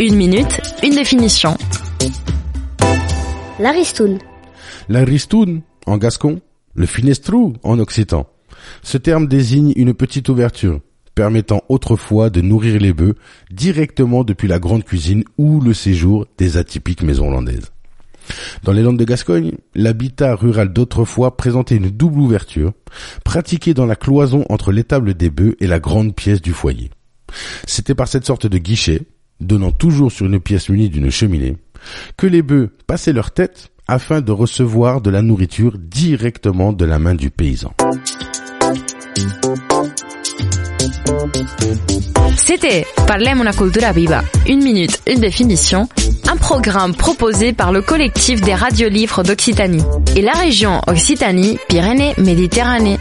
Une minute, une définition. La ristoune. La ristoune, en gascon, le finestrou, en occitan. Ce terme désigne une petite ouverture, permettant autrefois de nourrir les bœufs directement depuis la grande cuisine ou le séjour des atypiques maisons hollandaises. Dans les Landes de Gascogne, l'habitat rural d'autrefois présentait une double ouverture, pratiquée dans la cloison entre l'étable des bœufs et la grande pièce du foyer. C'était par cette sorte de guichet, donnant toujours sur une pièce munie d'une cheminée, que les bœufs passaient leur tête afin de recevoir de la nourriture directement de la main du paysan. C'était Parlem una cultura viva. Une minute, une définition. Un programme proposé par le collectif des radiolivres d'Occitanie et la région Occitanie-Pyrénées-Méditerranée.